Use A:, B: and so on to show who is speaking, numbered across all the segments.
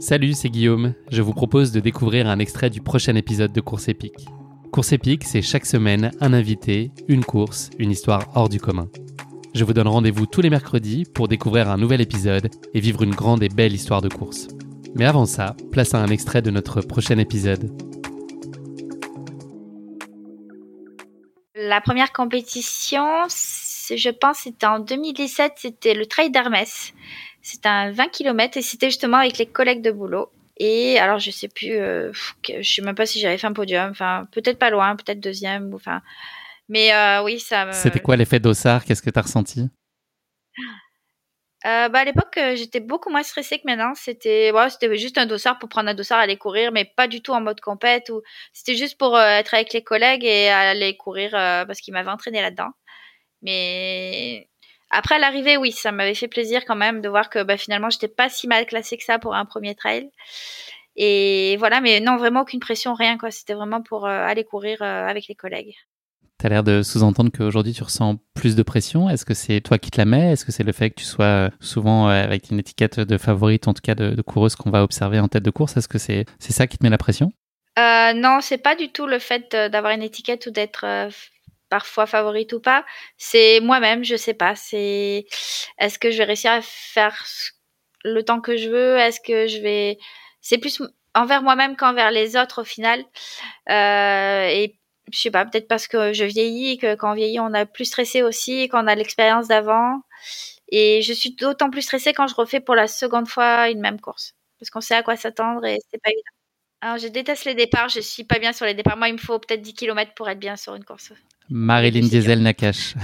A: Salut, c'est Guillaume. Je vous propose de découvrir un extrait du prochain épisode de Course épique. Course épique, c'est chaque semaine un invité, une course, une histoire hors du commun. Je vous donne rendez-vous tous les mercredis pour découvrir un nouvel épisode et vivre une grande et belle histoire de course. Mais avant ça, place à un extrait de notre prochain épisode.
B: La première compétition, je pense, c'était en 2017, c'était le Trail d'Hermès. C'était un 20 km et c'était justement avec les collègues de boulot. Et alors, je sais plus, euh, je sais même pas si j'avais fait un podium. Enfin, peut-être pas loin, peut-être deuxième. Enfin, mais euh, oui, ça. Me...
A: C'était quoi l'effet d'ossard? Qu'est-ce que tu as ressenti?
B: Euh, bah à l'époque, j'étais beaucoup moins stressée que maintenant. C'était, ouais, c'était juste un dossard pour prendre un dossard, aller courir, mais pas du tout en mode compète. Ou c'était juste pour être avec les collègues et aller courir parce qu'ils m'avaient entraîné là-dedans. Mais après l'arrivée, oui, ça m'avait fait plaisir quand même de voir que bah, finalement, j'étais pas si mal classée que ça pour un premier trail. Et voilà, mais non, vraiment aucune pression, rien quoi. C'était vraiment pour euh, aller courir euh, avec les collègues.
A: Tu as l'air de sous-entendre qu'aujourd'hui tu ressens plus de pression. Est-ce que c'est toi qui te la mets? Est-ce que c'est le fait que tu sois euh, souvent avec une étiquette de favorite, en tout cas de, coureuse qu'on va observer en tête de course? Est-ce que c'est ça qui te met la pression?
B: Euh, Non, c'est pas du tout le fait d'avoir une étiquette ou d'être parfois favorite ou pas. C'est moi-même, je sais pas. C'est est-ce que je vais réussir à faire le temps que je veux? Est-ce que je vais C'est plus envers moi-même qu'envers les autres au final. Euh, et je sais pas, peut-être parce que je vieillis, que quand on vieillit, on a plus stressé aussi, qu'on a l'expérience d'avant. Et je suis d'autant plus stressée quand je refais pour la seconde fois une même course. Parce qu'on sait à quoi s'attendre et c'est pas évident. Je déteste les départs, je suis pas bien sur les départs. Moi, il me faut peut-être 10 km pour être bien sur une course.
A: Marilyn Diesel Nakash,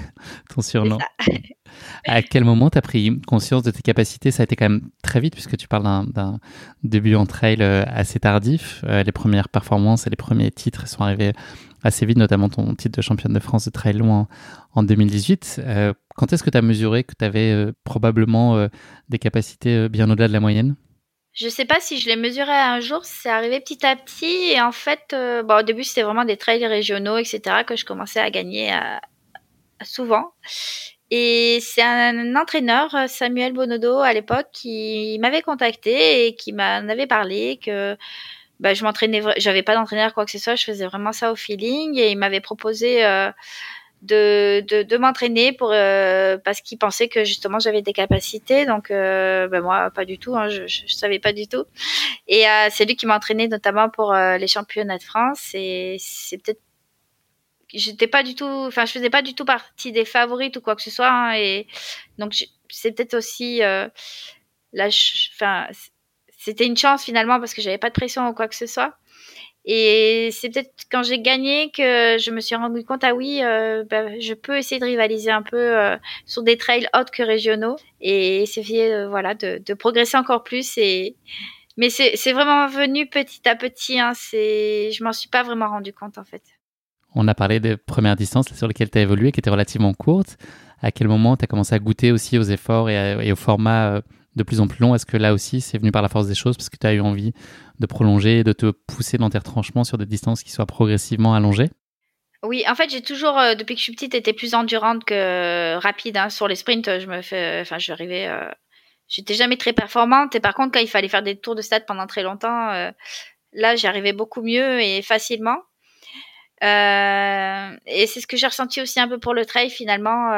A: ton surnom. à quel moment tu as pris conscience de tes capacités? Ça a été quand même très vite, puisque tu parles d'un début en trail euh, assez tardif. Euh, les premières performances et les premiers titres sont arrivés assez vite, notamment ton titre de championne de France de trail long en, 2018. Euh, quand est-ce que tu as mesuré que tu avais probablement des capacités bien au-delà de la moyenne?
B: Je sais pas si je l'ai mesuré un jour, c'est arrivé petit à petit. Et en fait, euh, au début, c'était vraiment des trails régionaux, etc., que je commençais à gagner euh, souvent. Et c'est un entraîneur, Samuel Bonodo, à l'époque, qui m'avait contacté et qui m'en avait parlé que bah, je m'entraînais, j'avais pas d'entraîneur quoi que ce soit, je faisais vraiment ça au feeling et il m'avait proposé euh, de, de, de m'entraîner pour euh, parce qu'il pensait que justement j'avais des capacités. Donc euh, ben moi pas du tout hein, je, je, savais pas du tout. Et euh, c'est lui qui m'a entraîné notamment pour euh, les championnats de France. Et c'est peut-être j'étais pas du tout enfin je faisais pas du tout partie des favorites ou quoi que ce soit hein, et donc c'est peut-être aussi euh, la enfin c'était une chance finalement parce que j'avais pas de pression ou quoi que ce soit et c'est peut-être quand j'ai gagné que je me suis rendu compte, ah oui, euh, bah, je peux essayer de rivaliser un peu euh, sur des trails autres que régionaux et essayer euh, voilà, de, progresser encore plus. Et... Mais c'est vraiment venu petit à petit, hein, je m'en suis pas vraiment rendu compte en fait.
A: On a parlé des premières distances sur lesquelles tu as évolué, qui étaient relativement courtes. À quel moment tu as commencé à goûter aussi aux efforts et au format de plus en plus long Est-ce que là aussi, c'est venu par la force des choses parce que tu as eu envie de prolonger, de te pousser dans tes retranchements sur des distances qui soient progressivement allongées?
B: Oui, en fait, j'ai toujours, euh, depuis que je suis petite, été plus endurante que rapide. Hein. Sur les sprints, je me fais, enfin, j'arrivais, euh, j'étais jamais très performante. Et par contre, quand il fallait faire des tours de stade pendant très longtemps, euh, là, j'arrivais beaucoup mieux et facilement. et c'est ce que j'ai ressenti aussi un peu pour le trail finalement.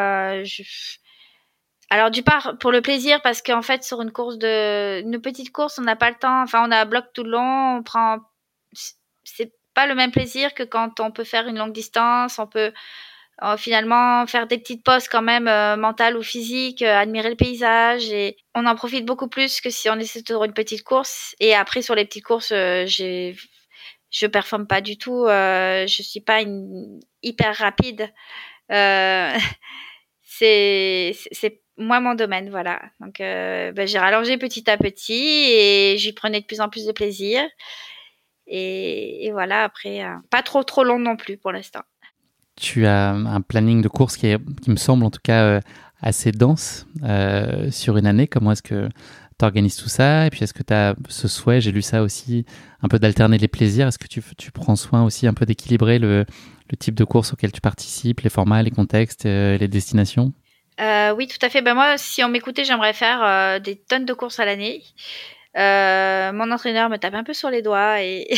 B: Je alors du part pour le plaisir parce qu'en fait sur une course de une petite course on n'a pas le temps enfin on a un bloc tout le long on prend c'est pas le même plaisir que quand on peut faire une longue distance on peut euh, finalement faire des petites pauses quand même euh, mentales ou physiques euh, admirer le paysage et on en profite beaucoup plus que si on essaie de une petite course. Et après sur les petites courses j'ai je performe pas du tout je suis pas une hyper rapide c'est c'est moi mon domaine, voilà. Donc euh, ben, j'ai rallongé petit à petit et j'y prenais de plus en plus de plaisir. Et, voilà, après, euh, pas trop trop long non plus pour l'instant.
A: Tu as un planning de course qui me semble en tout cas euh, assez dense sur une année. Comment est-ce que tu organises tout ça? Et puis est-ce que tu as ce souhait, j'ai lu ça aussi, un peu d'alterner les plaisirs Est-ce que tu, tu, prends soin aussi un peu d'équilibrer le, le type de course auquel tu participes, les formats, les contextes, les destinations?
B: Euh, oui, tout à fait. Ben moi, si on m'écoutait, j'aimerais faire euh, des tonnes de courses à l'année. Euh, mon entraîneur me tape un peu sur les doigts et,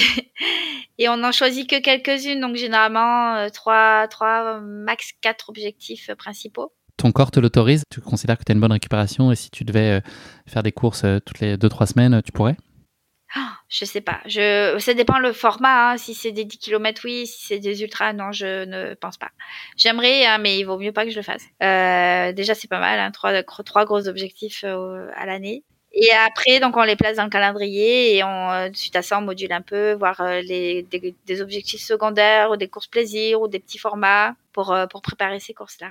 B: et on n'en choisit que quelques-unes, donc généralement trois, trois, max quatre objectifs principaux.
A: Ton corps te l'autorise? Tu considères que tu as une bonne récupération et si tu devais faire des courses toutes les deux, trois semaines, tu pourrais?
B: Je sais pas. Ça dépend le format. Hein. Si c'est des 10 km, oui. Si c'est des ultras, non, je ne pense pas. J'aimerais, hein, mais il vaut mieux pas que je le fasse. Euh, déjà, c'est pas mal. Hein, trois, gros objectifs euh, à l'année. Et après, donc, on les place dans le calendrier et on, euh, suite à ça, on module un peu, voir des, objectifs secondaires ou des courses plaisir ou des petits formats pour préparer ces courses-là.